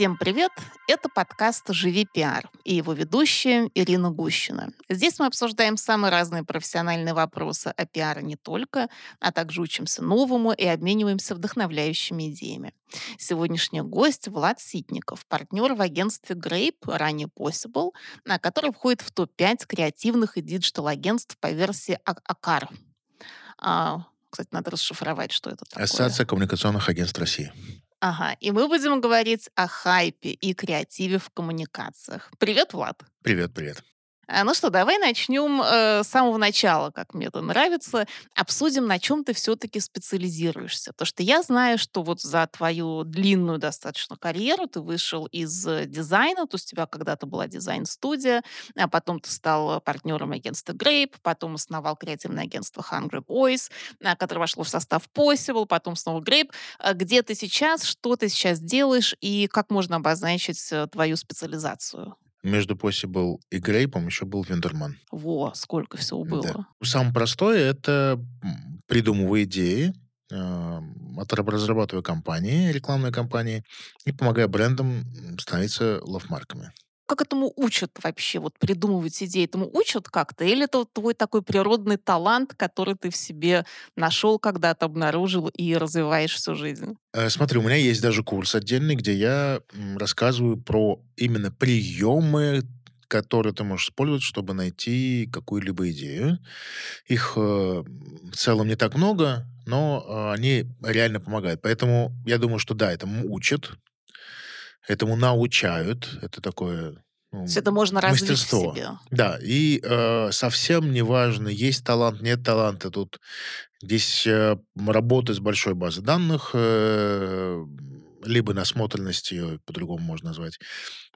Всем привет! Это подкаст «Живи пиар» и его ведущая Ирина Гущина. Здесь мы обсуждаем самые разные профессиональные вопросы о пиаре не только, а также учимся новому и обмениваемся вдохновляющими идеями. Сегодняшний гость Влад Ситников, партнер в агентстве Grape, ранее Possible, который входит в топ-5 креативных и digital-агентств по версии АКАР. А, кстати, надо расшифровать, что это такое. Ассоциация коммуникационных агентств России. Ага, и мы будем говорить о хайпе и креативе в коммуникациях. Привет, Влад. Привет, привет. А, ну что, давай начнем э, с самого начала, как мне это нравится. Обсудим, на чем ты все-таки специализируешься. Потому что я знаю, что вот за твою длинную достаточно карьеру ты вышел из э, дизайна, то есть у тебя когда-то была дизайн-студия, а потом ты стал партнером агентства Grape, потом основал креативное агентство Hungry Boys, а, которое вошло в состав Possible, потом снова Grape. А где ты сейчас, что ты сейчас делаешь и как можно обозначить э, твою специализацию? Между Possible и Грейпом еще был Вендерман. Во, сколько всего было. Да. Самое простое — это придумывая идеи, э, разрабатывая компании, рекламные компании, и помогая брендам становиться лавмарками как этому учат вообще, вот придумывать идеи, этому учат как-то? Или это вот твой такой природный талант, который ты в себе нашел когда-то, обнаружил и развиваешь всю жизнь? Э, смотри, у меня есть даже курс отдельный, где я рассказываю про именно приемы, которые ты можешь использовать, чтобы найти какую-либо идею. Их э, в целом не так много, но э, они реально помогают. Поэтому я думаю, что да, этому учат, этому научают. Это такое ну, это можно развить мастерство. в себе. Да, и э, совсем не важно, есть талант, нет таланта. Тут здесь э, работа с большой базой данных, э, либо насмотренность ее по-другому можно назвать,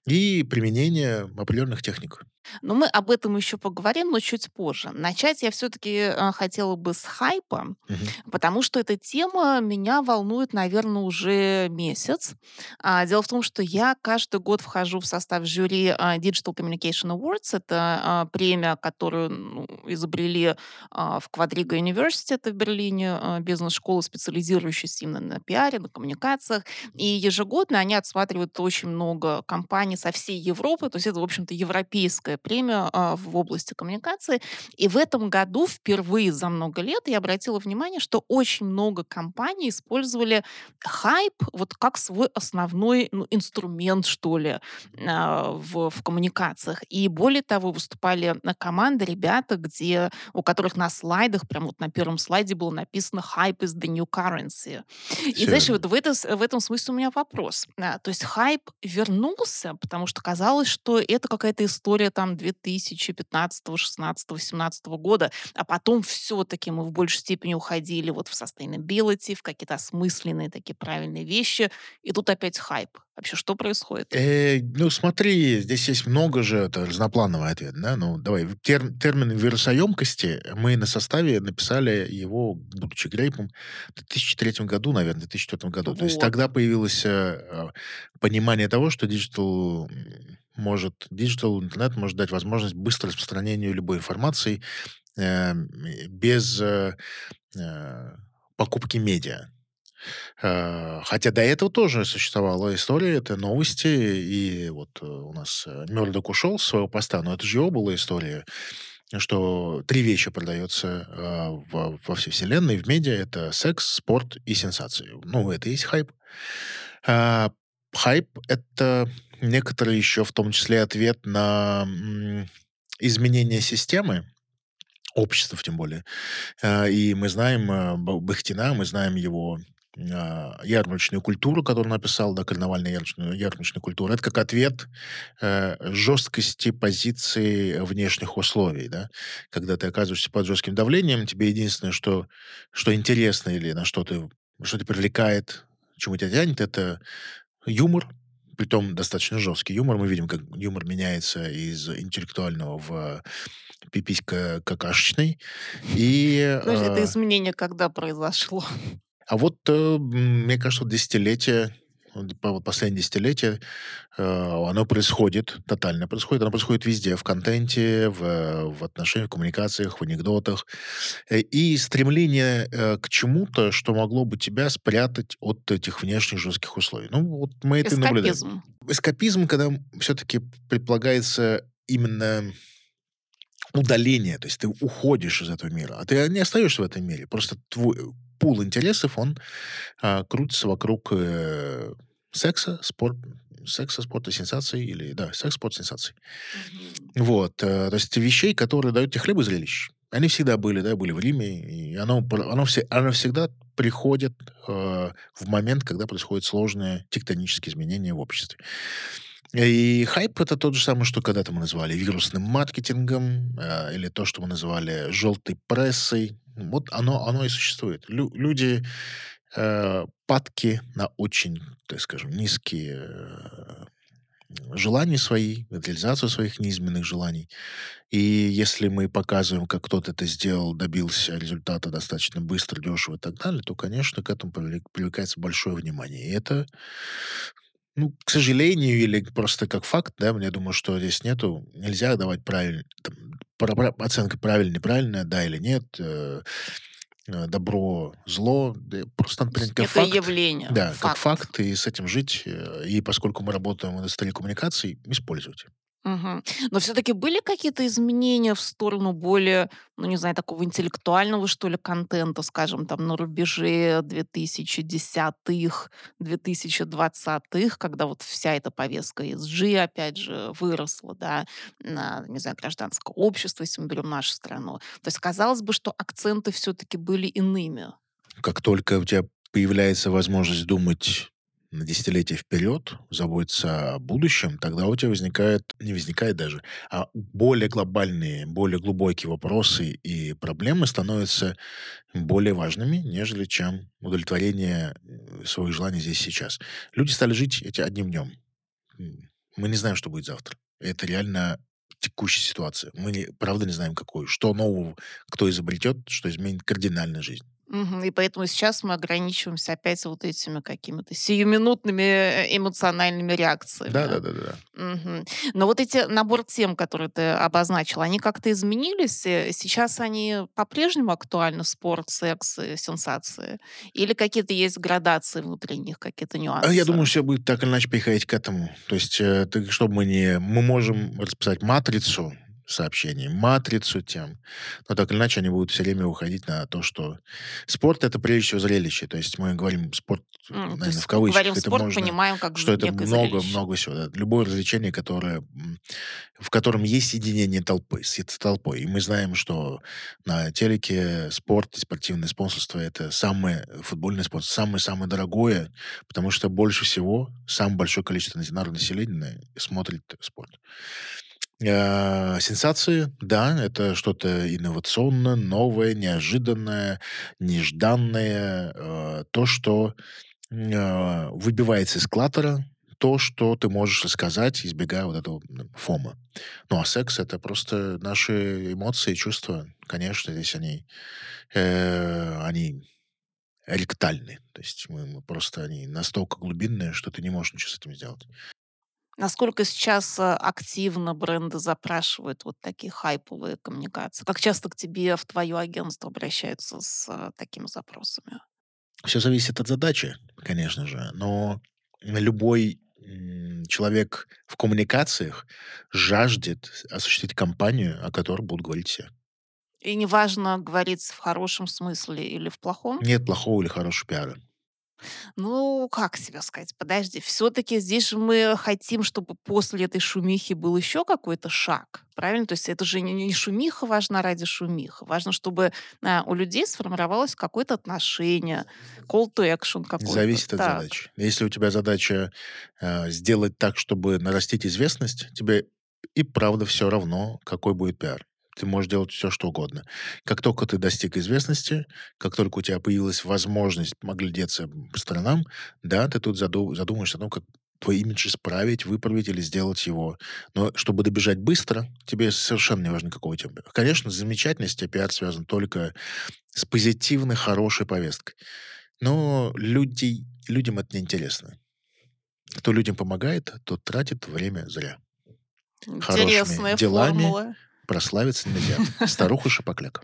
и применение определенных техник. Но мы об этом еще поговорим, но чуть позже. Начать я все-таки э, хотела бы с хайпа, угу. потому что эта тема меня волнует, наверное, уже месяц. А, дело в том, что я каждый год вхожу в состав жюри а, Digital Communication Awards. Это а, премия, которую ну, изобрели в Quadriga University, это в Берлине, бизнес-школа, специализирующаяся именно на пиаре, на коммуникациях. И ежегодно они отсматривают очень много компаний со всей Европы, то есть это, в общем-то, европейская Нобелевская премия а, в области коммуникации. И в этом году впервые за много лет я обратила внимание, что очень много компаний использовали хайп вот как свой основной ну, инструмент, что ли, а, в, в коммуникациях. И более того, выступали на команды ребята, где, у которых на слайдах, прям вот на первом слайде было написано «Hype is the new currency». И знаешь, вот в, это, в этом смысле у меня вопрос. А, то есть хайп вернулся, потому что казалось, что это какая-то история там там 2015, 16, 17 года, а потом все-таки мы в большей степени уходили вот в sustainability, в какие-то осмысленные такие правильные вещи, и тут опять хайп. Вообще, что происходит? Э, ну, смотри, здесь есть много же, это разноплановый ответ, да? Ну, давай, тер, термин вирусоемкости, мы на составе написали его, будучи грейпом, в 2003 году, наверное, в 2004 году. Вот. То есть тогда появилось э, понимание того, что digital может, digital, интернет может дать возможность быстрого распространения любой информации э, без э, э, покупки медиа. Э, хотя до этого тоже существовала история, это новости, и вот э, у нас Мёрдок ушел с своего поста, но это же его была история, что три вещи продается во, всей вселенной, в медиа, это секс, спорт и сенсации. Ну, это и есть хайп. Хайп — это некоторые еще в том числе ответ на изменение системы, общества тем более. А, и мы знаем э, Бахтина, мы знаем его а, ярмарочную культуру, которую написал, да, карнавальная ярмарочная, ярмарочная культура. Это как ответ э, жесткости позиции внешних условий, да. Когда ты оказываешься под жестким давлением, тебе единственное, что, что интересно или на что ты, что тебя привлекает, чему тебя тянет, это юмор, притом достаточно жесткий юмор. Мы видим, как юмор меняется из интеллектуального в пиписька какашечный. И, Подожди, это изменение когда произошло? А вот, э, мне кажется, десятилетие последние десятилетия, э, оно происходит, тотально происходит. Оно происходит везде, в контенте, в, в отношениях, в коммуникациях, в анекдотах. Э, и стремление э, к чему-то, что могло бы тебя спрятать от этих внешних жестких условий. Ну, вот мы это Эскапизм. наблюдаем. Эскапизм, когда все-таки предполагается именно удаление, то есть ты уходишь из этого мира, а ты не остаешься в этом мире. Просто твой пул интересов, он а, крутится вокруг э, секса, спорт, секса, спорта, сенсаций, или, да, секс, спорт, сенсаций. Mm-hmm. Вот, э, то есть вещей, которые дают тебе хлеб и зрелищ. Они всегда были, да, были в Риме, и оно, оно, все, оно всегда приходит э, в момент, когда происходят сложные тектонические изменения в обществе. И хайп это тот же самый, что когда-то мы называли вирусным маркетингом, э, или то, что мы называли желтой прессой. Вот оно, оно и существует. Лю люди э, падки на очень, так скажем, низкие э, желания свои, реализацию своих неизменных желаний. И если мы показываем, как кто-то это сделал, добился результата достаточно быстро, дешево и так далее, то, конечно, к этому привлекается большое внимание. И это ну, к сожалению, или просто как факт, да, я думаю, что здесь нету, нельзя давать правильно, там, оценка правильно, неправильно, да или нет, э, добро, зло, просто надо как Это факт. явление, Да, факт. как факт, и с этим жить. Э, и поскольку мы работаем в индустрии коммуникаций, использовать. Мгм. Но все-таки были какие-то изменения в сторону более, ну, не знаю, такого интеллектуального, что ли, контента, скажем, там, на рубеже 2010-х, 2020-х, когда вот вся эта повестка ESG, опять же, выросла, да, на, не знаю, гражданское общество, если мы берем нашу страну. То есть казалось бы, что акценты все-таки были иными. Как только у тебя появляется возможность думать на десятилетия вперед, заботиться о будущем, тогда у тебя возникает, не возникает даже, а более глобальные, более глубокие вопросы и проблемы становятся более важными, нежели чем удовлетворение своих желаний здесь сейчас. Люди стали жить эти одним днем. Мы не знаем, что будет завтра. Это реально текущая ситуация. Мы, правда, не знаем, какой. Что нового, кто изобретет, что изменит кардинально жизнь. Мгм. И поэтому сейчас мы ограничиваемся опять вот этими какими-то сиюминутными э, эмоциональными Да, реакциями. да, да, да. да. Мгм. Но вот эти набор тем, которые ты обозначил, они как-то изменились? Э, Сейчас они по-прежнему актуальны? Спорт, секс, и сенсации? Или какие-то есть градации внутри них, какие-то А Я нюансы? думаю, все будет так или иначе приходить к этому. То есть, э, ты- чтобы мы не... Мы можем расписать матрицу сообщений, матрицу тем, но так или иначе они будут все время уходить на то, что спорт это прежде всего зрелище. То есть мы говорим спорт, То наверное, в кавычках. говорим Это спорт, можно, понимаем как что это некое много, всего. да. Любое развлечение, которое, в котором есть соединение толпы, с толпой. И мы знаем, что на телеке спорт и спортивное спонсорство это самое, футбольное спонсорство, самое-самое дорогое, потому что больше всего, самое большое количество народного населения смотрит спорт. Э, Сенсации, да, это что-то инновационное, новое, неожиданное, нежданное, э, то, что э, выбивается из клаттера, то, что ты можешь рассказать, избегая вот этого фома. Ну, а секс это просто наши эмоции чувства. Конечно, здесь они, э, они ректальны. То есть мы, мы просто они настолько глубинные, что ты не можешь ничего с этим сделать. Насколько сейчас э, активно бренды запрашивают вот такие хайповые коммуникации? Как часто к тебе в твое агентство обращаются с э, такими запросами? Все зависит от задачи, конечно же, но любой человек в коммуникациях жаждет осуществить кампанию, о которой будут говорить все. И неважно, говорить в хорошем смысле или в плохом? Нет плохого или хорошего пиара. Ну, как себе сказать? Подожди, все-таки здесь же мы хотим, чтобы после этой шумихи был еще какой-то шаг, правильно? То есть это же не, не шумиха важна ради шумиха. Важно, чтобы а, у людей сформировалось какое-то отношение, call to action какой-то. Зависит от Так. задачи. Если у тебя задача э, сделать так, чтобы нарастить известность, тебе и правда все равно, какой будет пиар. Ты можешь делать все, что угодно. Как только ты достиг известности, как только у тебя появилась возможность оглядеться по сторонам, да, ты тут заду- задумаешься о том, как твой имидж исправить, выправить или сделать его. Но чтобы добежать быстро, тебе совершенно не важно, какого тебя. Конечно, замечательно, если у тебя пиар связан только с позитивной, хорошей повесткой. Но люди, людям это неинтересно. Кто людям помогает, тот тратит время зря. Хорошими Интересная делами формула. Прославиться нельзя. Старуха Шапокляк.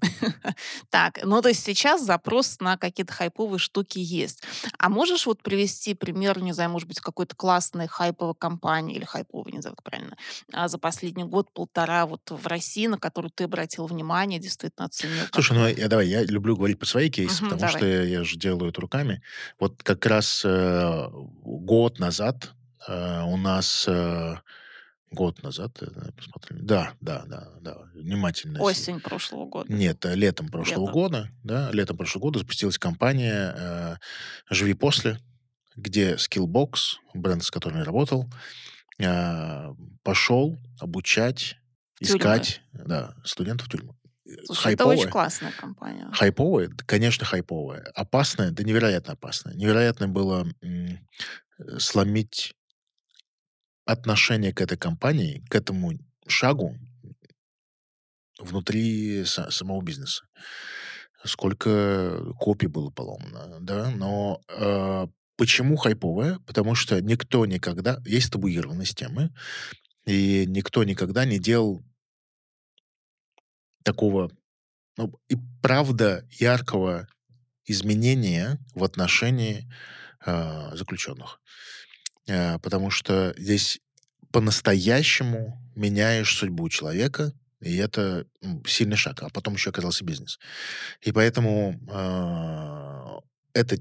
Так, ну то есть сейчас запрос на какие-то хайповые штуки есть. А можешь вот привести пример, не знаю, может быть, какой-то классной хайповой компании или хайповой, не знаю, как правильно, а, за последний год-полтора вот в России, на которую ты обратил внимание, действительно оценил Слушай, ну я давай, я люблю говорить про свои кейсы, потому что я, я же делаю это руками. Вот как раз э, год назад э, у нас э, год назад, э, посмотрим. Да, да, да, да. Внимательно. Осень прошлого года. Нет, э, летом прошлого Лето. года, да, летом прошлого года запустилась компания э, «Живи после», где Skillbox, бренд, с которым я работал, э, пошел обучать, тюрьмы. искать, да, студентов в тюрьму. Э, Слушай, это очень Хайповая. классная компания. Хайповая? Конечно, хайповая. Опасная? Да невероятно опасная. Невероятно было сломить отношение к этой компании, к этому шагу внутри са- самого бизнеса. Сколько копий было поломано, да, но э, почему хайповая? Потому что никто никогда, есть табуированность темы, и никто никогда не делал такого, ну, и правда яркого изменения в отношении э, заключенных. Э, потому что здесь по-настоящему меняешь судьбу человека, и это сильный шаг. А потом еще оказался бизнес. И поэтому э, это,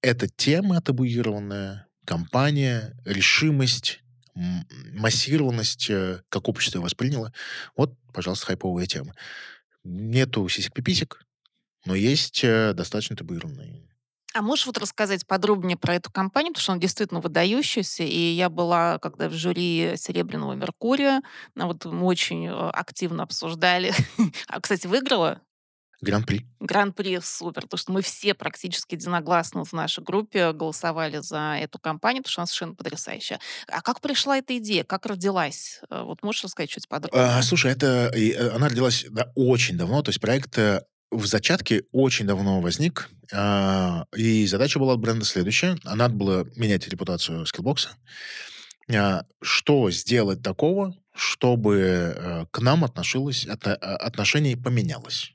эта тема табуированная, компания, решимость, массированность, э, как общество восприняло, вот, пожалуйста, хайповая тема. Нету сисек-пиписек, но есть э, достаточно табуированные. А можешь вот рассказать подробнее про эту компанию, потому что она действительно выдающаяся, и я была, когда в жюри «Серебряного Меркурия», ну, вот мы очень э, активно обсуждали. А, кстати, выиграла Гран-при. Гран-при супер, потому что мы все практически единогласно в нашей группе голосовали за эту компанию, потому что она совершенно потрясающая. А как пришла эта идея, как родилась? Э, Вот можешь рассказать чуть А, подробнее? слушай, это э, она родилась да, очень давно, то есть проект в зачатке очень давно возник, а, и задача была от бренда следующая. А Надо было менять репутацию скиллбокса. А, Что сделать такого, чтобы э, к нам отношилось, отно- а, отношение поменялось?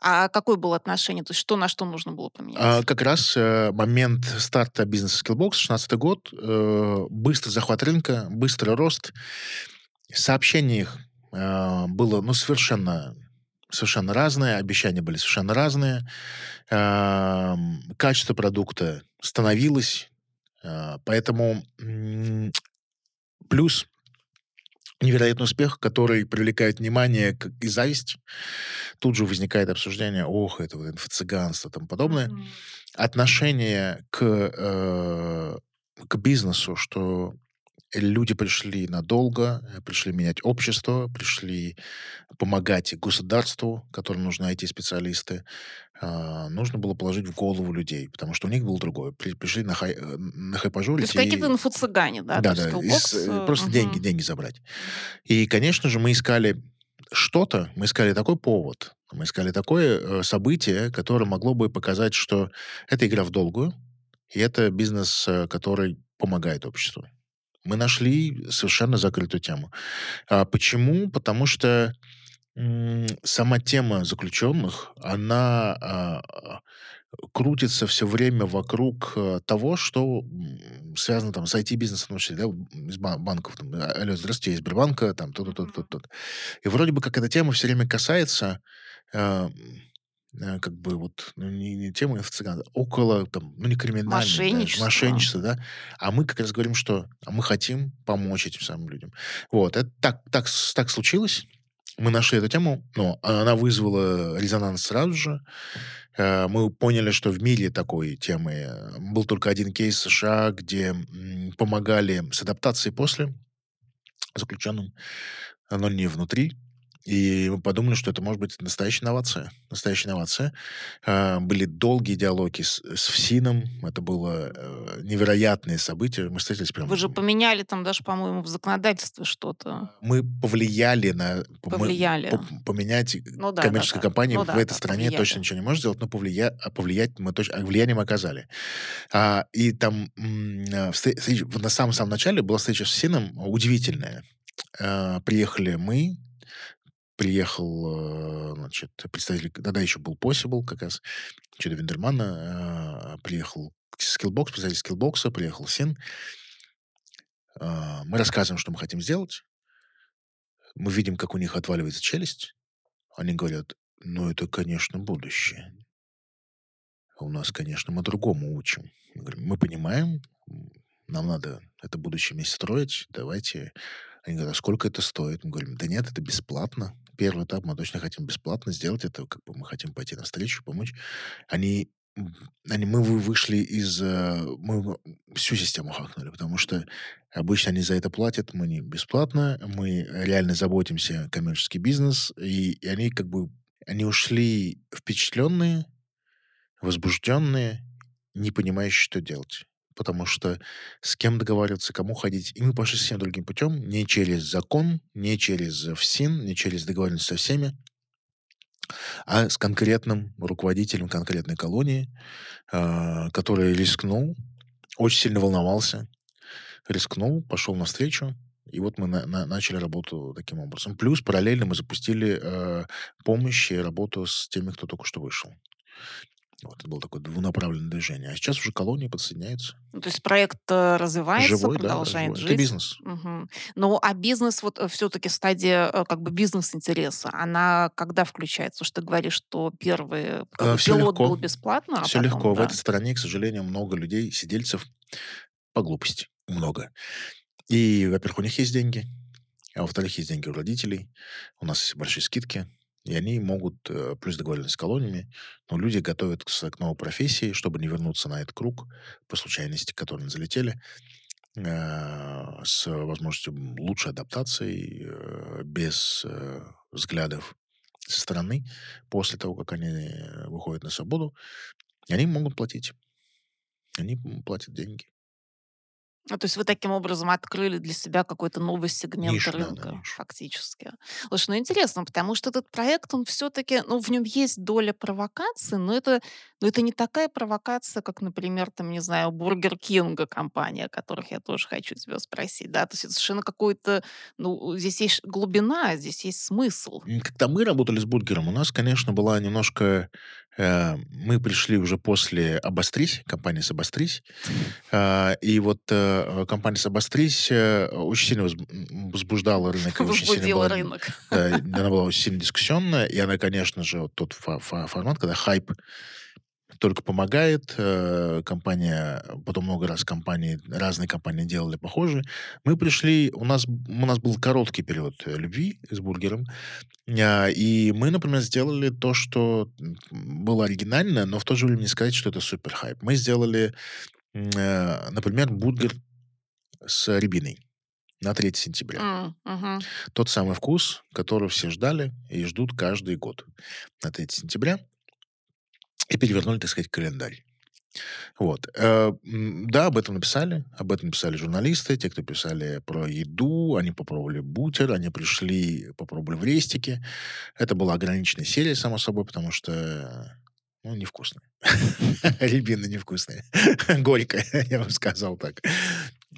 А какое было отношение? То есть что на что нужно было А, поменять? Как раз э, момент старта бизнеса Skillbox, 16 год, э, быстрый захват рынка, быстрый рост. Сообщение их э, было ну, совершенно, совершенно разное, обещания были совершенно разные. Качество продукта становилось. э, Поэтому плюс невероятный успех, который привлекает внимание и зависть. Тут же возникает обсуждение, ох, это вот инфо-цыганство и тому подобное Мгм. отношение к, э, к бизнесу, что люди пришли надолго, э, пришли менять общество, пришли помогать государству, которым нужны IT-специалисты, а, нужно было положить в голову людей, потому что у них было другое. При- пришли на, хай, э, на То хайпажорить есть какие-то инфо-цыгане, да? То Да, да, из, э, просто деньги, мгм. деньги забрать. И, конечно же, мы искали что-то, мы искали такой повод, мы искали такое событие, которое могло бы показать, что это игра в долгую, и это бизнес, который помогает обществу. Мы нашли совершенно закрытую тему. А почему? Потому что сама тема заключенных, она а, а, крутится все время вокруг э, того, что связано там с IT-бизнесом, да, из ба- банков. Там, «А- алло, здравствуйте, из Сбербанка, там, то-то, то-то, то-то. И вроде бы как эта тема все время касается э, э, как бы вот, ну, не, не темы цыган, около, там, ну, не криминальной даже, Мошенничество. мошенничества, да, а мы как раз говорим, что а мы хотим помочь этим самым людям. Вот, это так, так, так случилось. Мы нашли эту тему, но она вызвала резонанс сразу же. Э, Мы поняли, что в мире такой темы э, был только один кейс США, где помогали с адаптацией после заключенным, но не внутри. И мы подумали, что это может быть настоящая инновация. Настоящая инновация. А, были долгие диалоги с, с ФСИНом. Это было э, невероятное событие. Мы встретились прям... Вы же поменяли там даже, по-моему, в законодательстве что-то. Мы повлияли на... Повлияли. Мы, по, поменять Ну да, коммерческая да, да. компания Ну в да, этой да, стране повлияли. точно ничего не может сделать, но повлия... а повлиять мы точно... а Влияние мы оказали. А, и там м, а, встр- встреча- на самом-самом начале была встреча с ФСИНом удивительная. А, приехали мы, приехал, э, значит, представитель, тогда еще был Possible как раз, что-то Виндермана, э, приехал Skillbox, представитель Skillbox, приехал Син. Э, Мы рассказываем, что мы хотим сделать. Мы видим, как у них отваливается челюсть. Они говорят, ну, это, конечно, будущее. У нас, конечно, мы другому учим. Мы говорим, мы понимаем, нам надо это будущее вместе строить, давайте. Они говорят, а сколько это стоит? Мы говорим, да нет, это бесплатно. Первый этап мы точно хотим бесплатно сделать это, как бы мы хотим пойти навстречу, помочь. Они, они мы вы- вышли из... э, Мы всю систему хакнули, потому что обычно они за это платят, мы не бесплатно, мы реально заботимся коммерческий бизнес, и, и они как бы... Они ушли впечатленные, возбужденные, не понимающие, что делать. Потому что с кем договариваться, кому ходить. И мы пошли совсем другим путем, не через закон, не через ФСИН, не через договоренность со всеми, а с конкретным руководителем конкретной колонии, а, который рискнул, очень сильно волновался, рискнул, пошел навстречу, и вот мы на- на- начали работу таким образом. Плюс параллельно мы запустили э, помощь и работу с теми, кто только что вышел. Вот, это было такое двунаправленное движение. А сейчас уже колонии подсоединяются. Ну, то есть проект э, развивается, Живой, да, продолжает живой. жить. Это бизнес. Мгм. Ну, а бизнес, вот все-таки стадия э, как бы бизнес-интереса, она когда включается? Потому что ты говоришь, что первый Э, всё пилот легко. был бесплатно, а Все потом, легко. В да. этой стране, к сожалению, много людей, сидельцев по глупости. Много. И, во-первых, у них есть деньги, а во-вторых, есть деньги у родителей. У нас есть большие скидки. И они могут, э, плюс договоренность с колониями, но люди готовятся к новой профессии, чтобы не вернуться на этот круг по случайности, к которым залетели, э, с возможностью лучшей адаптации, э, без э, взглядов со стороны после того, как они выходят на свободу. Они могут платить. Они платят деньги. Ну, то есть вы таким образом открыли для себя какой-то новый сегмент Нишу, да, да, рынка, нишу. фактически. Слушай, ну интересно, потому что этот проект, он все-таки, ну, в нем есть доля провокации, но это, но это не такая провокация, как, например, там, не знаю, Бургер Кинга компания, о которых я тоже хочу тебя спросить, да, то есть это совершенно какой-то, ну, здесь есть глубина, здесь есть смысл. Когда мы работали с бургером, у нас, конечно, была немножко... э, мы пришли уже после «Обострись», компании «Обострись». Э, и вот э, компания «Обострись» э, очень сильно возбуждала рынок. очень сильно была, рынок. да, она была очень сильно дискуссионная. И она, конечно же, вот тот фа- фа- формат, когда хайп только помогает. э, Компания, потом много раз компании, разные компании делали похожие. Мы пришли, у нас, у нас был короткий период э, любви с бургером. А, И мы, например, сделали то, что было оригинально, но в то же время не сказать, что это супер хайп. Мы сделали, э, например, бургер с рябиной на 3 сентября. М, мгм. Тот самый вкус, который все ждали и ждут каждый год на 3 сентября. И перевернули, так сказать, календарь. Вот. Э, Да, об этом написали. Об этом писали журналисты, те, кто писали про еду. Они попробовали бутер, они пришли, попробовали в рестике. Это была ограниченная серия, само собой, потому что ну, невкусная. Рябина невкусная. Горькая, я бы сказал так.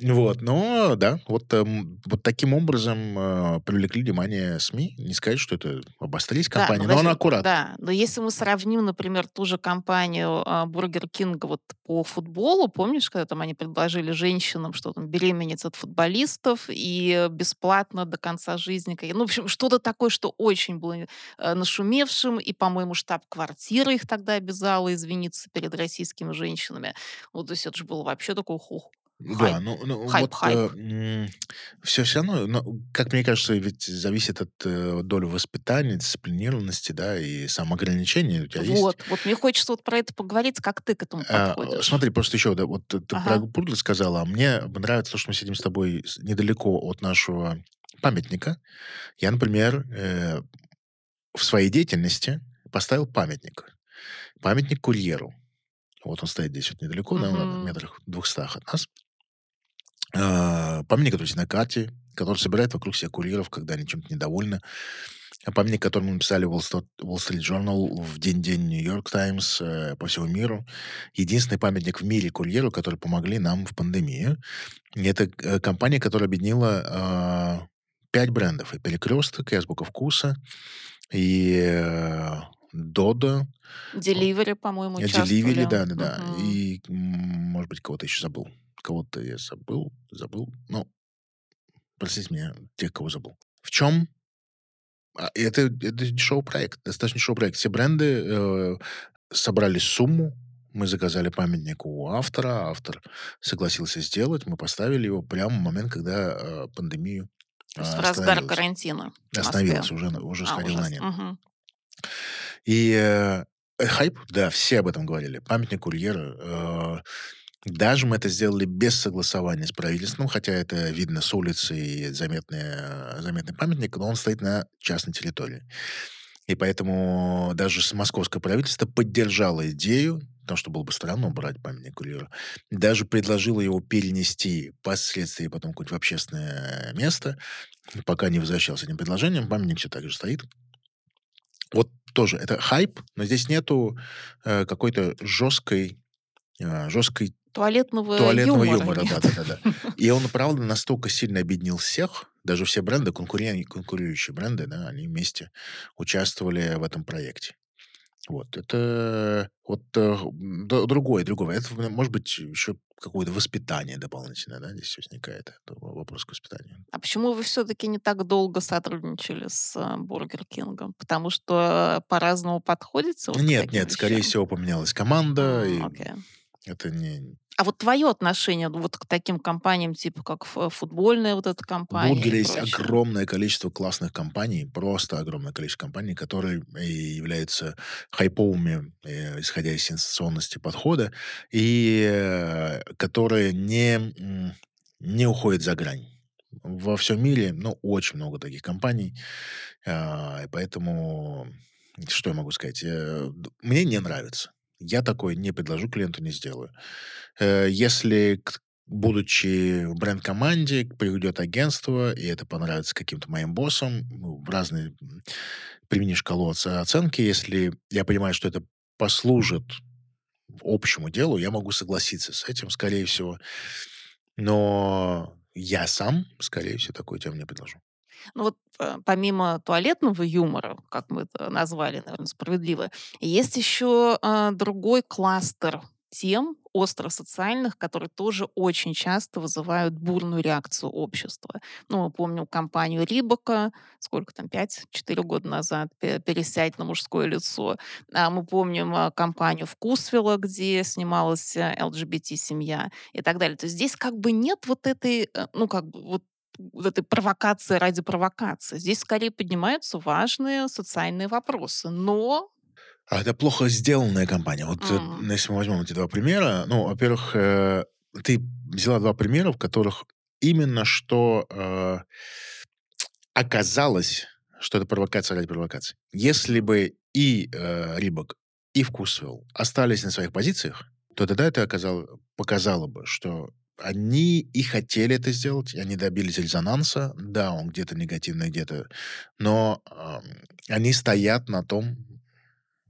Вот, но да, вот, эм, вот таким образом э, привлекли внимание СМИ. Не сказать, что это обострились Да, компания, но но она аккуратна. Да, но если мы сравним, например, ту же компанию а, Бургер Кинга вот по футболу, помнишь, когда там они предложили женщинам, что там беременеть от футболистов и бесплатно до конца жизни. Ну, в общем, что-то такое, что очень было э, нашумевшим, и, по-моему, штаб-квартира их тогда обязала извиниться перед российскими женщинами. Вот, то есть это же было вообще такой хух. Да, ну, ну Хайп, вот хайп. все, все равно, ну, как мне кажется, ведь зависит от э, доли воспитания, дисциплинированности, да, и самоограничения. У тебя есть Вот, вот мне хочется вот про это поговорить, как ты к этому А, подходишь. Смотри, просто еще, да, вот ты Ага. про бургер сказала, а мне нравится то, что мы сидим с тобой недалеко от нашего памятника, я, например, э, в своей деятельности поставил памятник. Памятник курьеру. Вот он стоит здесь вот недалеко, да, в метрах двухстах от нас. Э, памятник, который на карте, который собирает вокруг себя курьеров, когда они чем-то недовольны. А памятник, который мы написали в Wall Street Journal, в день-день New York Times, э, по всему миру. Единственный памятник в мире курьеру, который помогли нам в пандемии. Это э, компания, которая объединила э, пять брендов. И «Перекресток», и «Азбука вкуса», и э, «Додо». «Деливери», по-моему, «Деливери», да-да-да. Угу. И, может быть, кого-то еще забыл. Кого-то я забыл, забыл. Ну, простите меня, тех, кого забыл. В чем а, это, это дешевый проект, достаточно дешевый проект. Все бренды э, собрали сумму, мы заказали памятник у автора, автор согласился сделать, мы поставили его прямо в момент, когда э, пандемию То есть в разгар карантина. Остановилась, уже, уже а, сходил на нет. Угу. И э, хайп, да, все об этом говорили. Памятник курьера. Э, даже мы это сделали без согласования с правительством, хотя это видно с улицы и заметный, заметный памятник, но он стоит на частной территории. И поэтому даже московское правительство поддержало идею, потому что было бы странно убрать памятник курьеру, даже предложило его перенести впоследствии потом куда-нибудь в общественное место, пока не возвращался этим предложением, памятник все так же стоит. Вот тоже это хайп, но здесь нету э, какой-то жесткой, э, жесткой туалетного, туалетного юмора. юмора да, да, да, да. И он, правда, настолько сильно объединил всех, даже все бренды, конкурирующие бренды, да, они вместе участвовали в этом проекте. Вот, это вот э, другое, другое. Это, может быть, еще какое-то воспитание дополнительное, да, здесь возникает вопрос к воспитанию. А почему вы все-таки не так долго сотрудничали с э, Бургер Кингом? Потому что по-разному подходите? Вот нет, нет, вещам? скорее всего, поменялась команда. А, и okay. Это не... А вот твое отношение вот к таким компаниям, типа как футбольная вот эта компания? В Бургере есть огромное количество классных компаний, просто огромное количество компаний, которые являются хайповыми, э, исходя из сенсационности подхода, и э, которые не, не уходят за грань. Во всем мире, ну, очень много таких компаний, а, поэтому, что я могу сказать, э, мне не нравится. Я такой не предложу клиенту, не сделаю. Э, если, будучи в бренд-команде, придет агентство, и это понравится каким-то моим боссам, ну, разные примени шкалу оценки, если я понимаю, что это послужит общему делу, я могу согласиться с этим, скорее всего. Но я сам, скорее всего, такую тему не предложу. Ну вот э, помимо туалетного юмора, как мы это назвали, наверное, справедливо, есть еще э, другой кластер тем остросоциальных, которые тоже очень часто вызывают бурную реакцию общества. Ну, мы помним компанию Рибака, сколько там, 5-4 года назад, «Пересядь на мужское лицо». А мы помним а, компанию Вкусвилла, где снималась ЛГБТ-семья и так далее. То есть здесь как бы нет вот этой, э, ну, как бы вот вот этой провокации ради провокации. Здесь скорее поднимаются важные социальные вопросы. Но а это плохо сделанная компания. Вот mm. если мы возьмем эти два примера, ну, во-первых, э, ты взяла два примера, в которых именно что э, оказалось, что это провокация ради провокации. Если бы и э, Рибок, и Вкусвилл остались на своих позициях, то тогда это оказало, показало бы, что они и хотели это сделать, и они добились резонанса. Да, он где-то негативный, где-то... Но э, они стоят на том,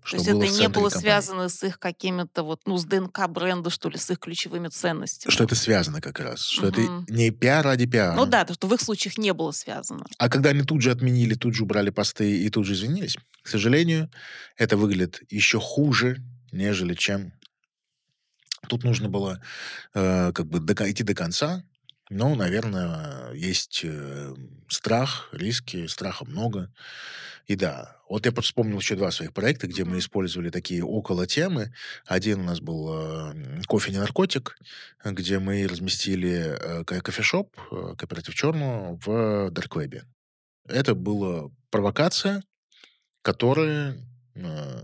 что То есть это не было компании. связано с их какими-то вот, ну, с ДНК бренда, что ли, с их ключевыми ценностями. Что это связано как раз. Что угу. это не пиар ради пиара. Ну да, то, что в их случаях не было связано. А когда они тут же отменили, тут же убрали посты и тут же извинились, к сожалению, это выглядит еще хуже, нежели чем Тут нужно было э, как бы до, идти до конца. Но, наверное, есть э, страх, риски, страха много. И да, вот я вспомнил еще два своих проекта, где мы использовали такие около темы. Один у нас был э, кофе не наркотик, где мы разместили э, кофешоп, э, кооператив черного в Дарквебе. Это была провокация, которая э,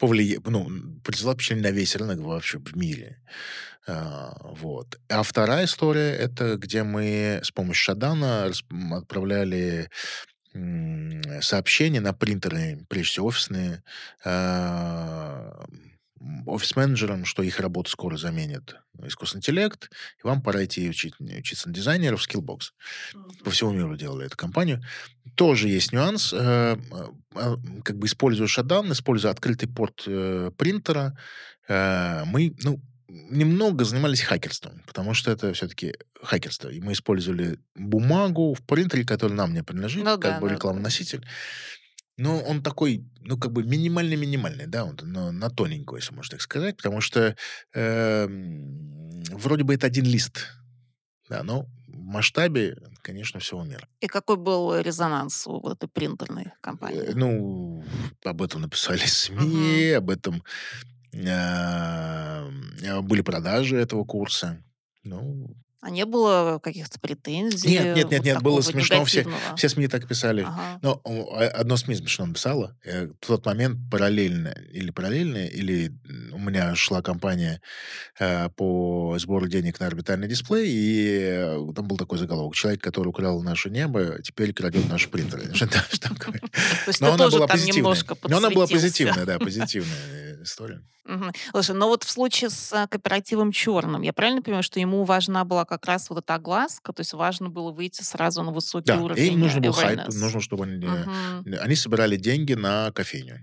повлия... ну, произвела впечатление на весь рынок вообще в мире. А, вот. А вторая история, это где мы с помощью шадана отправляли сообщения на принтеры, прежде всего офисные, а, офис-менеджерам, что их работу скоро заменит искусственный интеллект, и вам пора идти учить, учиться на дизайнера в Skillbox. По всему миру делали эту компанию. Тоже есть нюанс. Э, э, как бы используя шатдаун, используя открытый порт э, принтера, мы, ну, немного занимались хакерством, потому что это все-таки хакерство. И мы использовали бумагу в принтере, который нам не принадлежит, ну, как да, бы да. Но он такой, ну, как бы минимально-минимальный, да, он на, на тоненькую, если можно так сказать, потому что э, вроде бы это один лист, да, но в масштабе, конечно, всего мира. И какой был резонанс у этой принтерной компании? Э, ну, об этом написали СМИ, uh-huh. об этом э, были продажи этого курса. Ну, а не было каких-то претензий? Нет, нет, нет, нет, было смешно. Все, все СМИ так писали. Ага. Но а, одно СМИ смешно написало. Э, в тот момент параллельно, или параллельно, или у меня шла кампания э, по сбору денег на орбитальный дисплей, и э, там был такой заголовок. Человек, который украл наше небо, теперь крадет наши принтеры. Но она была позитивная. Но она была позитивная, да, позитивная история. Слушай, но вот в случае с кооперативом черным, я правильно понимаю, что ему важна была как раз вот эта огласка, то есть важно было выйти сразу на высокий да, уровень им нужно был хайп, нужно, чтобы они... Угу. Они собирали деньги на кофейню.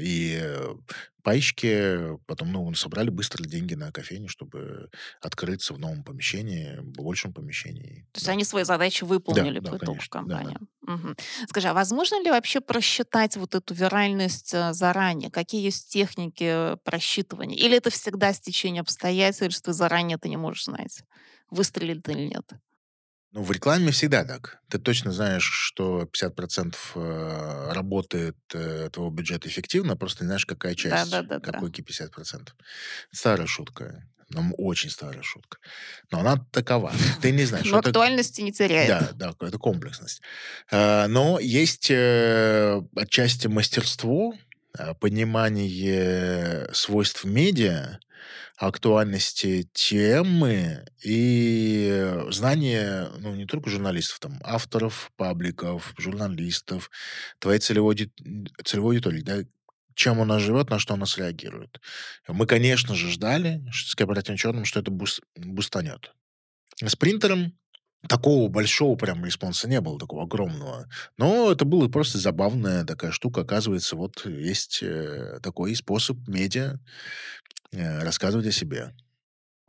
И э, пайщики потом, ну, собрали быстро деньги на кофейню, чтобы открыться в новом помещении, в большем помещении. То есть да. они свои задачи выполнили да, по да, итогу компания. Да, да. Угу. Скажи, а возможно ли вообще просчитать вот эту виральность э, заранее? Какие есть техники просчитывания? Или это всегда стечение обстоятельств, и заранее ты не можешь знать, выстрелит или нет? Ну, в рекламе всегда так. Ты точно знаешь, что 50% э, работает э, твоего бюджета эффективно, просто не знаешь, какая часть, Да, да, да, какой 50%. Старая шутка. Ну, очень старая шутка. Но она такова. Ты не знаешь. Но это... актуальности не теряет. Да, да, это комплексность. Э, но есть отчасти мастерство, понимание свойств медиа, актуальности темы и знание, ну, не только журналистов, там, авторов, пабликов, журналистов, твоей целевой, целевой аудитории, да, чем она живет, на что она среагирует. Мы, конечно же, ждали что с корпоративным черным, что это boost, бустанет. С принтером такого большого прям response а не было, такого огромного. Но это было просто забавная такая штука. Оказывается, вот есть э, такой способ медиа Э, рассказывать о себе.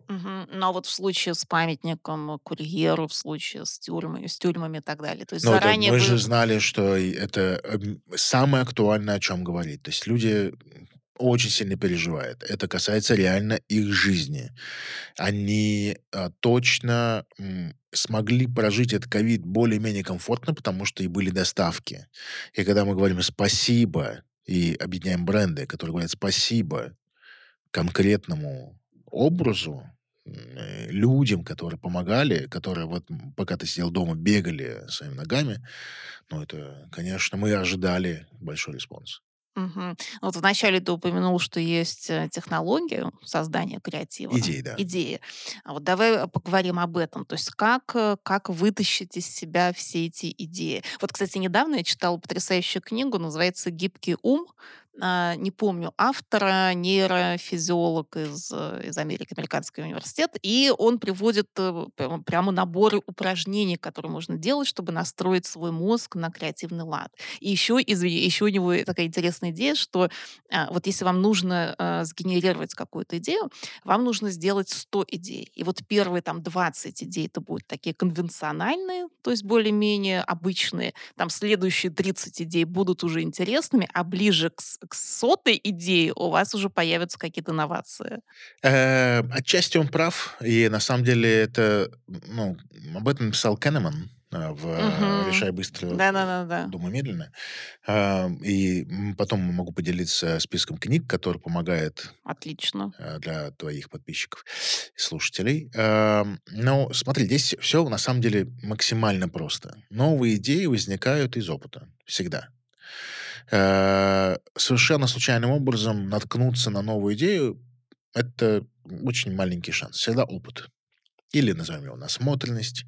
Ну, а вот в случае с памятником курьеру, в случае с тюрьмами, с тюрьмами и так далее. То есть Ну, это заранее мы же знали, что это эм, самое актуальное, о чем говорить. То есть люди очень сильно переживают. Это касается реально их жизни. Они а, точно смогли прожить этот ковид более-менее комфортно, потому что и были доставки. И когда мы говорим спасибо и объединяем бренды, которые говорят спасибо конкретному образу, э, людям, которые помогали, которые вот пока ты сидел дома, бегали своими ногами, ну, это, конечно, мы ожидали большой response. Мгм. Вот вначале ты упомянул, что есть э, технология создания креатива, Идеи, да. идеи. А вот давай э, поговорим об этом. То есть как, как вытащить из себя все эти идеи. Вот, кстати, недавно я читала потрясающую книгу, называется «Гибкий ум». А, не помню автора, нейрофизиолог из, э, из Америки, американский университет, и он приводит э, прямо наборы упражнений, которые можно делать, чтобы настроить свой мозг на креативный лад. И еще, извини, еще у него такая интересная идея, что а, вот если вам нужно а, сгенерировать какую-то идею, вам нужно сделать 100 идей. И вот первые там 20 идей это будут такие конвенциональные, то есть более-менее обычные. Там следующие 30 идей будут уже интересными, а ближе к к сотой идее у вас уже появятся какие-то инновации. Э, отчасти он прав, и на самом деле это, ну, об этом писал Кеннеман э, в угу. «Решай быстро, да, да, да, да. думай медленно». Э, и потом могу поделиться списком книг, который помогает Отлично. для твоих подписчиков и слушателей. Но смотри, здесь все на самом деле максимально просто. Новые идеи возникают из опыта. Всегда. Э, совершенно случайным образом наткнуться на новую идею- это очень маленький шанс. Всегда опыт. Или назовем его насмотренность,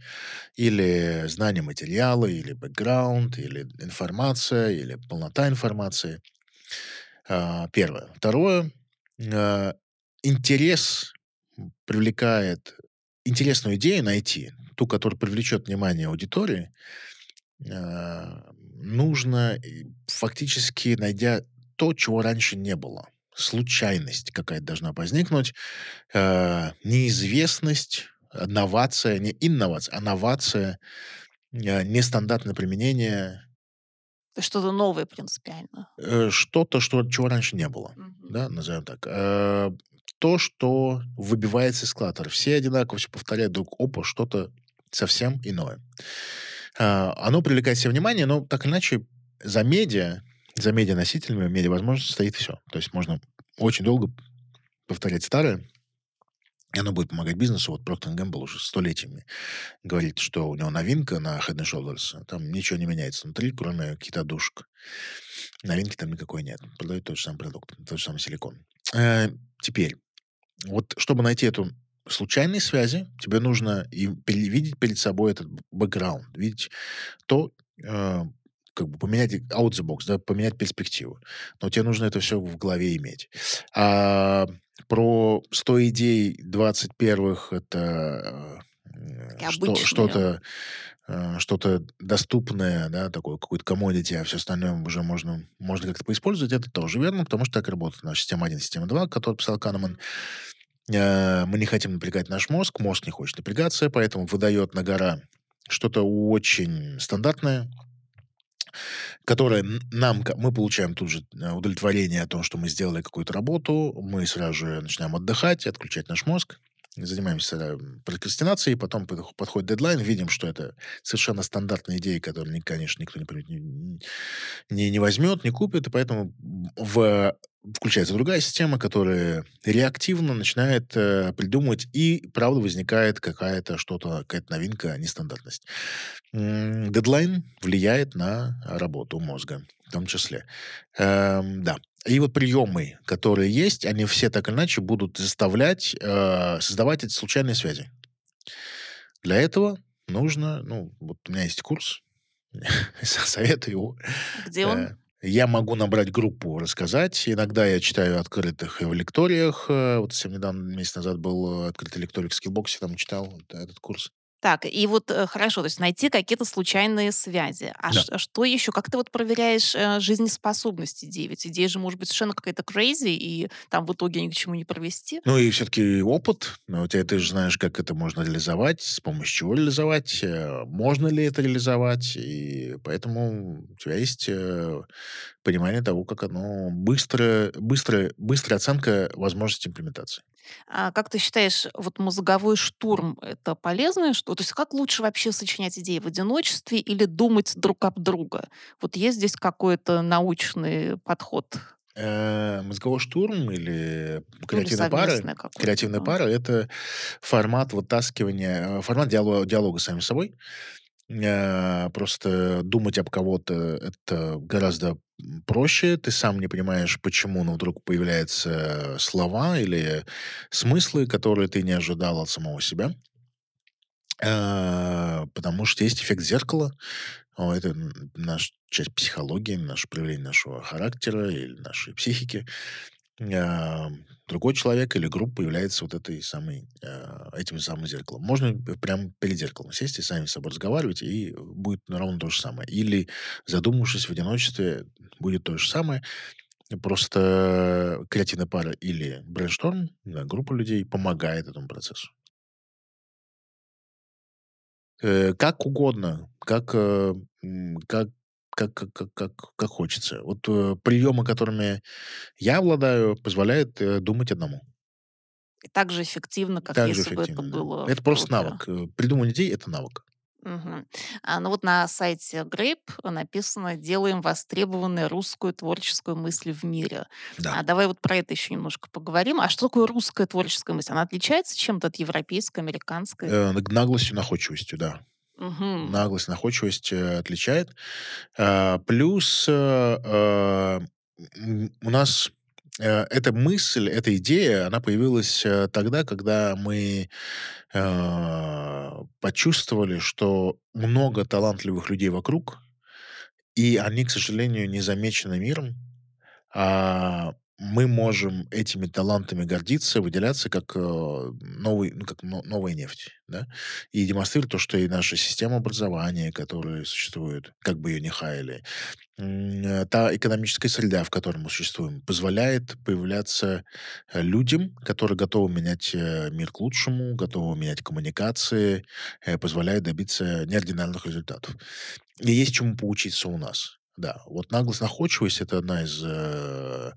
или знание материала, или бэкграунд, или информация, или полнота информации. А, первое. Второе. А, интерес привлекает интересную идею найти, ту, которая привлечет внимание аудитории, а, нужно, фактически найдя то, чего раньше не было. Случайность какая-то должна возникнуть, неизвестность, новация, не инновация, а новация, нестандартное применение. Что-то новое принципиально. Э, что-то, что, чего раньше не было, Мгм. да, назовем так. Э, то, что выбивается из клаттера. Все одинаково все повторяют друг опа, что-то совсем иное. А, оно привлекает себе внимание, но так или иначе за медиа, за медианосителями, медиа-возможностью стоит все. То есть можно очень долго повторять старое, и оно будет помогать бизнесу. Вот Procter Gamble уже столетиями говорит, что у него новинка на Head and Shoulders. Там ничего не меняется внутри, кроме каких-то душек. Новинки там никакой нет. Продают тот же самый продукт, тот же самый силикон. Э, теперь, вот чтобы найти эту случайные связи, тебе нужно и видеть перед собой этот бэкграунд, видеть то, э, как бы поменять out the box, да, поменять перспективу. Но тебе нужно это все в голове иметь. А про 100 идей 21-х это э, что, что-то э, что-то доступное, да, такое какое-то commodity, а все остальное уже можно, можно как-то поиспользовать, это тоже верно, потому что так работает наша система 1, система 2, которую писал Канеман. Э, Мы не хотим напрягать наш мозг, мозг не хочет напрягаться, поэтому выдает на гора что-то очень стандартное, которое нам, мы получаем тут же э, удовлетворение о том, что мы сделали какую-то работу, мы сразу же начинаем отдыхать, отключать наш мозг, занимаемся прокрастинацией, потом подх- подходит дедлайн, видим, что это совершенно стандартные идеи, которые, ни- конечно, никто не, не, не, возьмет, не купит, и поэтому в, включается другая система, которая реактивно начинает э, придумывать, и правда возникает какая-то что-то, какая-то новинка, нестандартность. Дедлайн влияет на работу мозга в том числе. Эм, да. И вот приемы, которые есть, они все так или иначе будут заставлять э, создавать эти случайные связи. Для этого нужно, ну, вот у меня есть курс, советую его. Где он? Э, Я могу набрать группу, рассказать. Иногда я читаю открытых в лекториях. Э, Вот совсем недавно, месяц назад был э, открытый лекторик в скиллбоксе, там читал этот курс. Так, и вот э, хорошо, то есть найти какие-то случайные связи. А Да. ш- а что еще? Как ты вот проверяешь э, жизнеспособность идей? Ведь идея же может быть совершенно какая-то crazy, и там в итоге ни к чему не провести. Ну и все-таки опыт. Ну, у тебя ты же знаешь, как это можно реализовать, с помощью чего реализовать, э, можно ли это реализовать. И поэтому у тебя есть э, понимание того, как оно быстро, быстро, быстрая оценка возможности имплементации. А как ты считаешь, вот мозговой штурм это полезное что? То есть как лучше вообще сочинять идеи в одиночестве или думать друг об друга? Вот есть здесь какой-то научный подход? Э, мозговой штурм или Ну или креативная пара. Креативная пара это формат вытаскивания, э, формат диалога, диалога с самим собой. Э, Просто думать об кого-то это гораздо проще. Ты сам не понимаешь, почему, но вдруг появляются слова или смыслы, которые ты не ожидал от самого себя. Э, Потому что есть эффект зеркала. Это наша часть психологии, наше проявление нашего характера или нашей психики. А, Другой человек или группа является вот этой самой, а, этим самым зеркалом. Можно прям перед зеркалом сесть и сами с собой разговаривать, и будет ровно то же самое. Или, задумавшись в одиночестве, будет то же самое. Просто креативная пара или брейншторм, да, группа людей помогает этому процессу. Э, как угодно, как, э, как, как, как, как, как, как хочется. Вот э, приемы, которыми я обладаю, позволяют э, думать одному. И так же эффективно, как Так если бы это эффективно, да. было Это просто навык. Э, Придумывание идей– это навык. Мгм. А, ну вот на сайте Grape написано «Делаем востребованной русскую творческую мысль в мире». Да. А давай вот про это еще немножко поговорим. А что такое русская творческая мысль? Она отличается чем-то от европейской, американской? Э, наг- наглостью, находчивостью, да. Мгм. Наглость, находчивость, э, отличает. А, плюс, э, а, у нас, э, эта мысль, эта идея, она появилась, э, тогда, когда мы, а, почувствовали, что много талантливых людей вокруг, и они, к сожалению, не замечены миром. А мы можем этими талантами гордиться, выделяться как, э, новый, ну, как но новая нефть, да, и демонстрировать то, что и наша система образования, которая существует, как бы ее ни хаяли, э, та экономическая среда, в которой мы существуем, позволяет появляться, людям, которые готовы менять, э, мир к лучшему, готовы менять коммуникации, позволяет добиться неординарных результатов. И есть чему поучиться у нас. Да, вот наглость, находчивость- это одна из, э,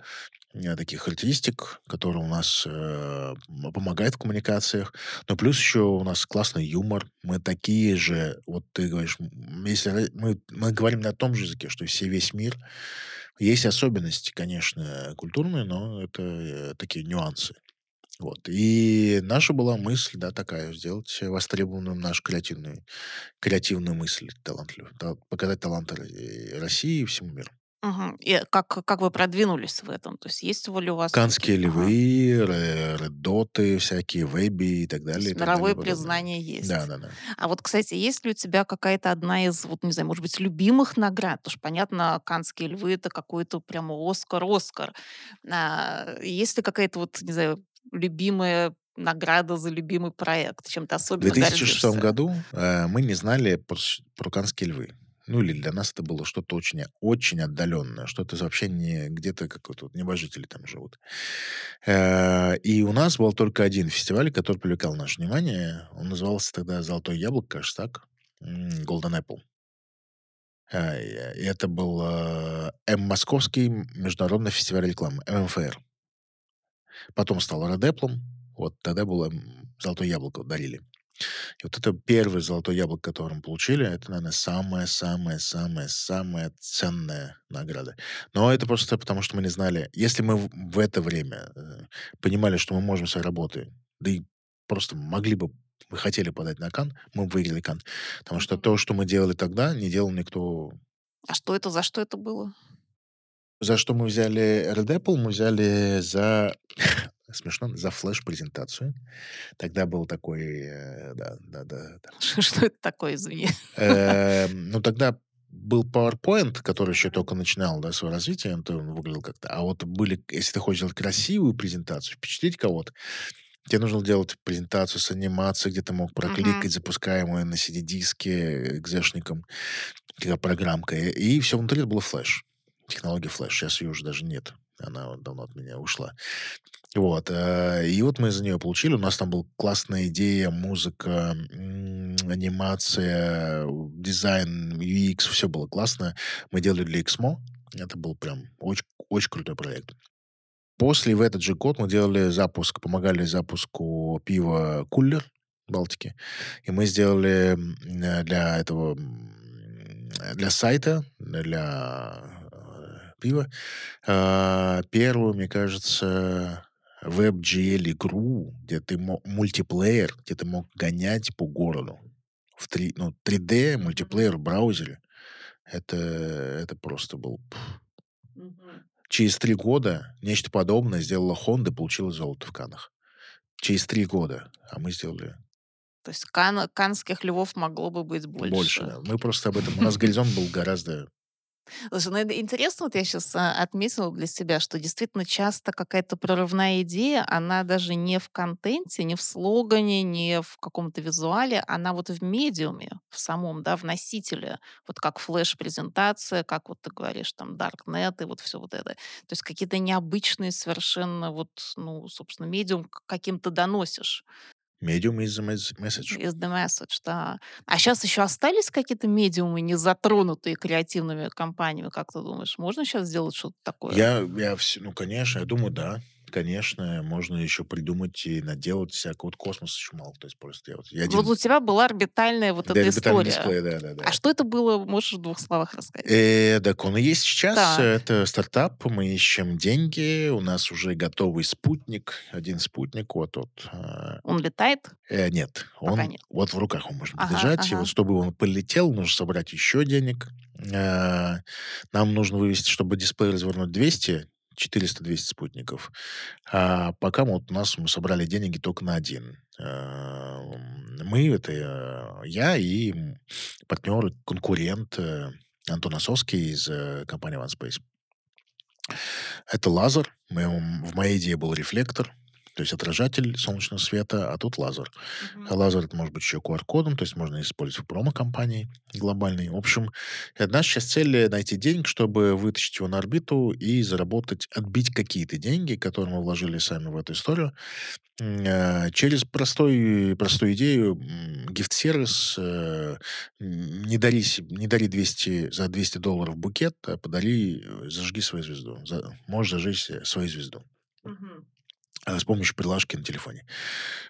таких характеристик, которые у нас, э, м, помогает в коммуникациях. Но плюс еще у нас классный юмор. Мы такие же, вот ты говоришь, если мы мы говорим на том же языке, что и все, весь мир. Есть особенности, конечно, культурные, но это, э, такие нюансы. Вот. И наша была мысль, да, такая: сделать востребованную нашу креативную креативную мысль талантливую, та показать таланты э, России всему миру. Мгм. И как как вы продвинулись в этом? То есть есть воля у вас "Канские какие Ага. львы", ре "Ред Доты", всякие "Вэбби" и так То далее, есть и так далее, мировое и подобное. признание есть. Да-да-да. А вот, кстати, есть ли у тебя какая-то одна из, вот не знаю, может быть, любимых наград? Потому что, понятно, "Канские львы"- это какой-то прямо "Оскар", "Оскар". А, есть ли какая-то вот, не знаю, любимая награда за любимый проект? Чем ты В особенно 2006 гордишься? году, э, мы не знали про про "Канские львы". Ну, или для нас это было что-то очень очень отдаленное, что-то вообще не где-то какой-то вот небожители там живут. Э, и у нас был только 1 фестиваль, который привлекал наше внимание. Он назывался тогда "Золотое яблоко", кажется, так, м, Golden Apple. И это был, э, М-московский международный фестиваль рекламы, МФР. Потом стал "Ред Эпплом", вот тогда было, м, "Золотое яблоко" дарили. И вот это 1 "Золотое яблоко", которое мы получили. Это, наверно, самая самая самая самая ценная награда. Но это просто потому, что мы не знали. Если мы в в это время, э, понимали, что мы можем своей работой, да и просто могли бы, мы хотели подать на Кан, мы выиграли Кан. Потому что то, что мы делали тогда, не делал никто А что это, за что это было? За что мы взяли Red Apple? Мы взяли за смешно, за флеш-презентацию. Тогда был такой, э, да, да. Ш что это такое, извини? Эм, ну, тогда был PowerPoint, который еще только начинал, да, свое развитие, он то выглядел как-то. А вот были, если ты хочешь сделать красивую презентацию, впечатлить кого-то, те нужно делать презентацию с анимацией, где ты мог прокликать запускаемую на CD-диске экзешником, какая программка. И всё внутри это было флеш, технология флеш. Щас ее уже даже нет. Она давно от меня ушла. Вот, э, и вот мы за нее получили. У нас там был классная идея, музыка, анимация, дизайн, UX, всё было классно. Мы делали для Эксмо. Это был прям оч очень крутой проект. После, в этот же год, мы делали запуск, помогали запуску пива "Кулер" в Балтике. И мы сделали, м, для этого, м, для сайта, для, э, пива, а, 1, мне кажется, WebGL-игру, где ты мо мультиплеер, где ты мог гонять по городу в три ну, 3D Мгм. мультиплеер в браузере. Это это просто был Мгм. Через 3 года нечто подобное сделала "Хонда" и получила золото в Каннах. Через 3 года, а мы сделали То есть кан канских львов могло бы быть Больше, больше. да. Мы просто об этом у нас горизонт был гораздо Слушай, ну, это интересно, вот я щас, а, отметила для себя, что действительно часто какая-то прорывная идея, она даже не в контенте, не в слогане, не в каком-то визуале, она вот в медиуме, в самом, да, в носителе. Вот как флеш-презентация, как вот ты говоришь, там, даркнет и вот всё вот это. То есть какие-то необычные совершенно вот, ну, собственно, медиум к каким ты доносишь. Medium is the mes message. Is the message, да. А щас еще остались какие-то медиумы, не затронутые креативными компаниями, как ты думаешь, можно щас сделать что-то такое? Я я вс ну, конечно, я думаю, да. Конечно, можно еще придумать и наделать всякого. Вот космос еще мало кто использует. Я вот, я Вот один... у тебя была орбитальная вот Да, эта орбитальный история. дисплей, да, да, А что это было, можешь в двух словах рассказать? Э, так он и есть сейчас. Так. Это стартап. Мы ищем деньги. У нас уже готовый спутник. Один спутник. Вот, вот. э, Он летает? э, нет. Пока Он нет. вот в руках он может Ага, подержать. И ага. вот чтобы он полетел, нужно собрать еще денег. Э, Нам нужно вывести, чтобы дисплей развернуть 200, 400-200 спутников. А пока вот у нас мы собрали деньги только на один. Э, Мы, это э, я и партнер, конкурент э, Антон Осовский из э, компании OneSpace. Это лазер. В моей идее был рефлектор, то есть отражатель солнечного света, а тут лазер. А лазер это может быть еще QR-кодом, то есть можно использовать в промо-компании глобальной. В общем, наша сейчас цель найти денег, чтобы вытащить его на орбиту и заработать, отбить какие-то деньги, которые мы вложили сами в эту историю, э, через простой, простую идею, гифт-сервис, э, не дари, не дари 200, за 200 долларов букет, а подари, э, зажги свою звезду. За- можешь зажечь свою звезду Мгм. С помощью приложки на телефоне.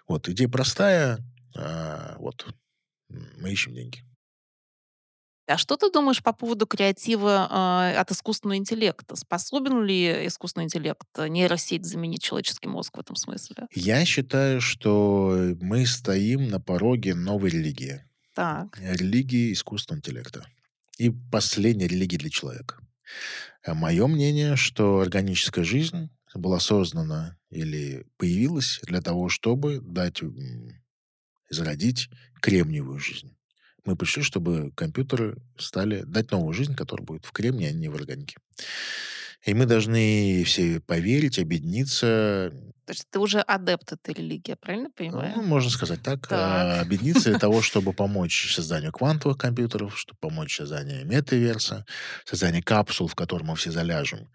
Вот, идея простая, а, вот, мы ищем деньги. А что ты думаешь по поводу креатива а, от искусственного интеллекта? Способен ли искусственный интеллект, э, нейросеть заменить человеческий мозг в этом смысле? Я считаю, что мы стоим на пороге новой религии. Так. Э, Религии искусственного интеллекта. И последней религии для человека. Мое мнение, что органическая жизнь была создана или появилась для того, чтобы дать, зародить кремниевую жизнь. Мы пришли, чтобы компьютеры стали дать новую жизнь, которая будет в кремнии, а не в органике. И мы должны все поверить, объединиться, То есть ты уже адепт этой религии, правильно ну, понимаю? можно сказать так, Так. а, объединиться для того, чтобы помочь созданию квантовых компьютеров, чтобы помочь созданию метаверса, созданию капсул, в которые мы все заляжем,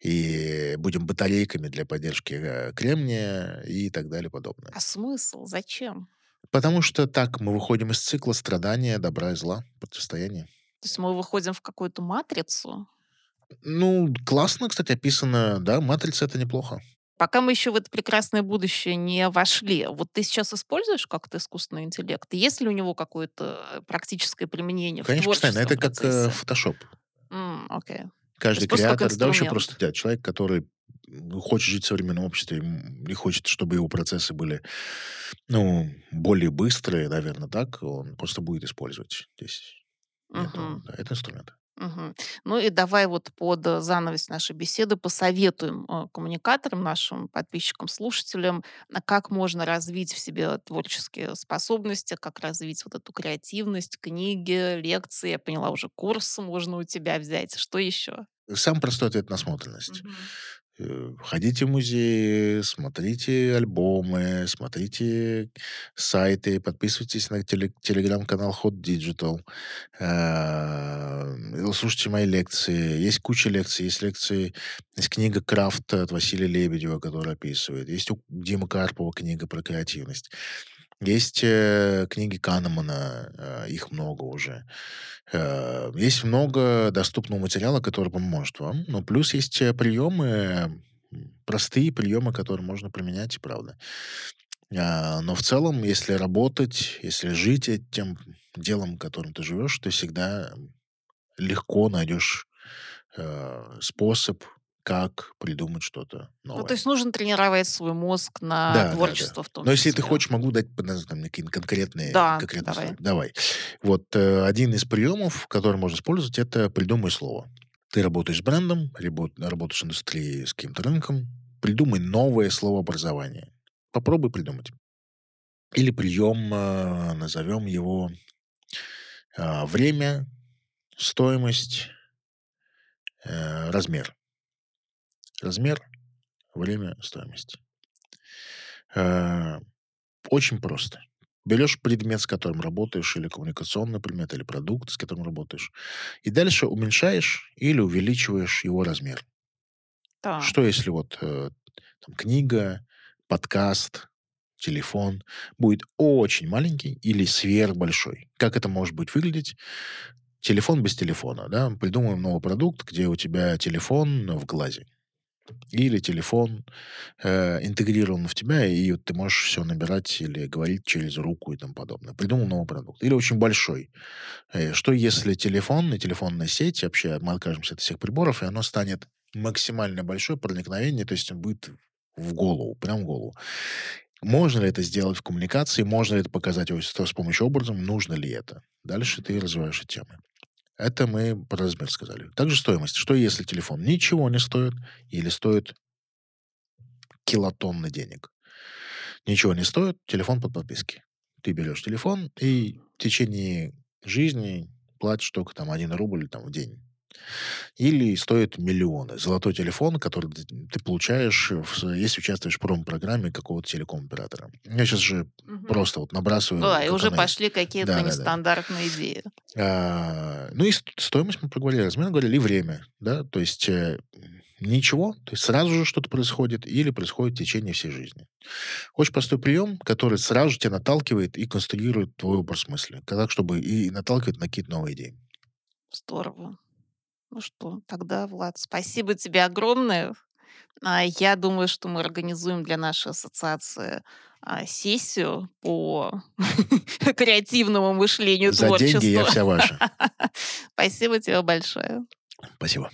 и будем батарейками для поддержки э, кремния и так далее подобное. А смысл? Зачем? Потому что так мы выходим из цикла страдания, добра и зла, противостояния. То есть мы выходим в какую-то матрицу? Ну, классно, кстати, описано, да, матрица это неплохо. Пока мы еще в это прекрасное будущее не вошли, вот ты сейчас используешь как-то искусственный интеллект? Есть ли у него какое-то практическое применение Конечно, в постоянно. Это творческом как э, процессе? фотошоп. М, Окей. Каждый креатор, да вообще просто да, человек, который хочет жить в современном обществе и хочет, чтобы его процессы были, ну, более быстрые, наверное, так, он просто будет использовать здесь. Нету, Мгм. да, это инструмент. Мгм. Ну и давай вот под э, занавес нашей беседы посоветуем э, коммуникаторам, нашим подписчикам, слушателям, а как можно развить в себе творческие способности, как развить вот эту креативность, книги, лекции. Я поняла, уже курс можно у тебя взять. Что еще? Самый простой ответ– насмотренность. Э, Ходите в музеи, смотрите альбомы, смотрите сайты, подписывайтесь на теле- телеграм-канал Hot Digital, э, слушайте мои лекции. Есть куча лекций. Есть лекции, есть книга «Крафт» от Василия Лебедева, который описывает. Есть у Димы Карпова книга про креативность. Есть э, книги Канемана, э, их много уже. Э, есть много доступного материала, который поможет вам. Но плюс есть э, приемы, простые приемы, которые можно применять, правда. А, Но в целом, если работать, если жить тем делом, которым ты живешь, ты всегда легко найдешь э, способ, как придумать что-то Ну, новое. то есть нужно тренировать свой мозг на Да, да, да. творчество в том Но если ты числе. хочешь, могу дать там, какие-то конкретные, Да, конкретные давай. слова. Давай. Вот э, один из приемов, который можно использовать, это придумай слово. Ты работаешь с брендом, рабо- работаешь в индустрии с каким-то рынком, придумай новое словообразование. Попробуй придумать. Или прием, э, назовем его э, время, стоимость, э, размер. Размер, время, стоимость. Э, Очень просто. Берешь предмет, с которым работаешь, или коммуникационный предмет, или продукт, с которым работаешь, и дальше уменьшаешь или увеличиваешь его размер. Так. Что если вот э, там, книга, подкаст, телефон будет очень маленький или сверхбольшой? Как это может быть выглядеть? Телефон без телефона, да? Придумаем новый продукт, где у тебя телефон в глазе. Или телефон э, интегрирован в тебя, и ты можешь все набирать или говорить через руку и тому подобное. Придумал новый продукт. Или очень большой. Э, что если телефон и телефонная сеть, вообще мы откажемся от всех приборов, и оно станет максимально большое проникновение, то есть он будет в голову, прям в голову. Можно ли это сделать в коммуникации? Можно ли это показать с помощью образом? Нужно ли это? Дальше ты развиваешь эти темы. Это мы про размер сказали. Также стоимость. Что если телефон ничего не стоит или стоит килотонны денег? Ничего не стоит, телефон под подписки. Ты берешь телефон и в течение жизни платишь только там 1 рубль там, в день. Или стоит миллионы. Золотой телефон, который ты получаешь, если участвуешь в промо-программе какого-то телеком-оператора. Я сейчас же угу. просто вот набрасываю. Да, и уже пошли какие-то да, нестандартные да, да. идеи. А, ну и стоимость мы проговорили, размер говорили, и время. Да? То есть э, ничего, то есть сразу же что-то происходит или происходит в течение всей жизни. Очень простой прием, который сразу же тебя наталкивает и конструирует твой образ мысли, так, чтобы и наталкивает на какие-то новые идеи. Здорово. Ну что, тогда, Влад, спасибо тебе огромное. А, Я думаю, что мы организуем для нашей ассоциации а, сессию по креативному мышлению, За деньги я вся ваша. Спасибо тебе большое. Спасибо.